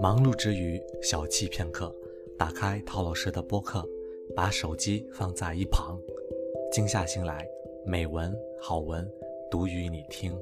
忙碌之余小憩片刻打开陶老师的播客把手机放在一旁静下心来美文好文读与你听。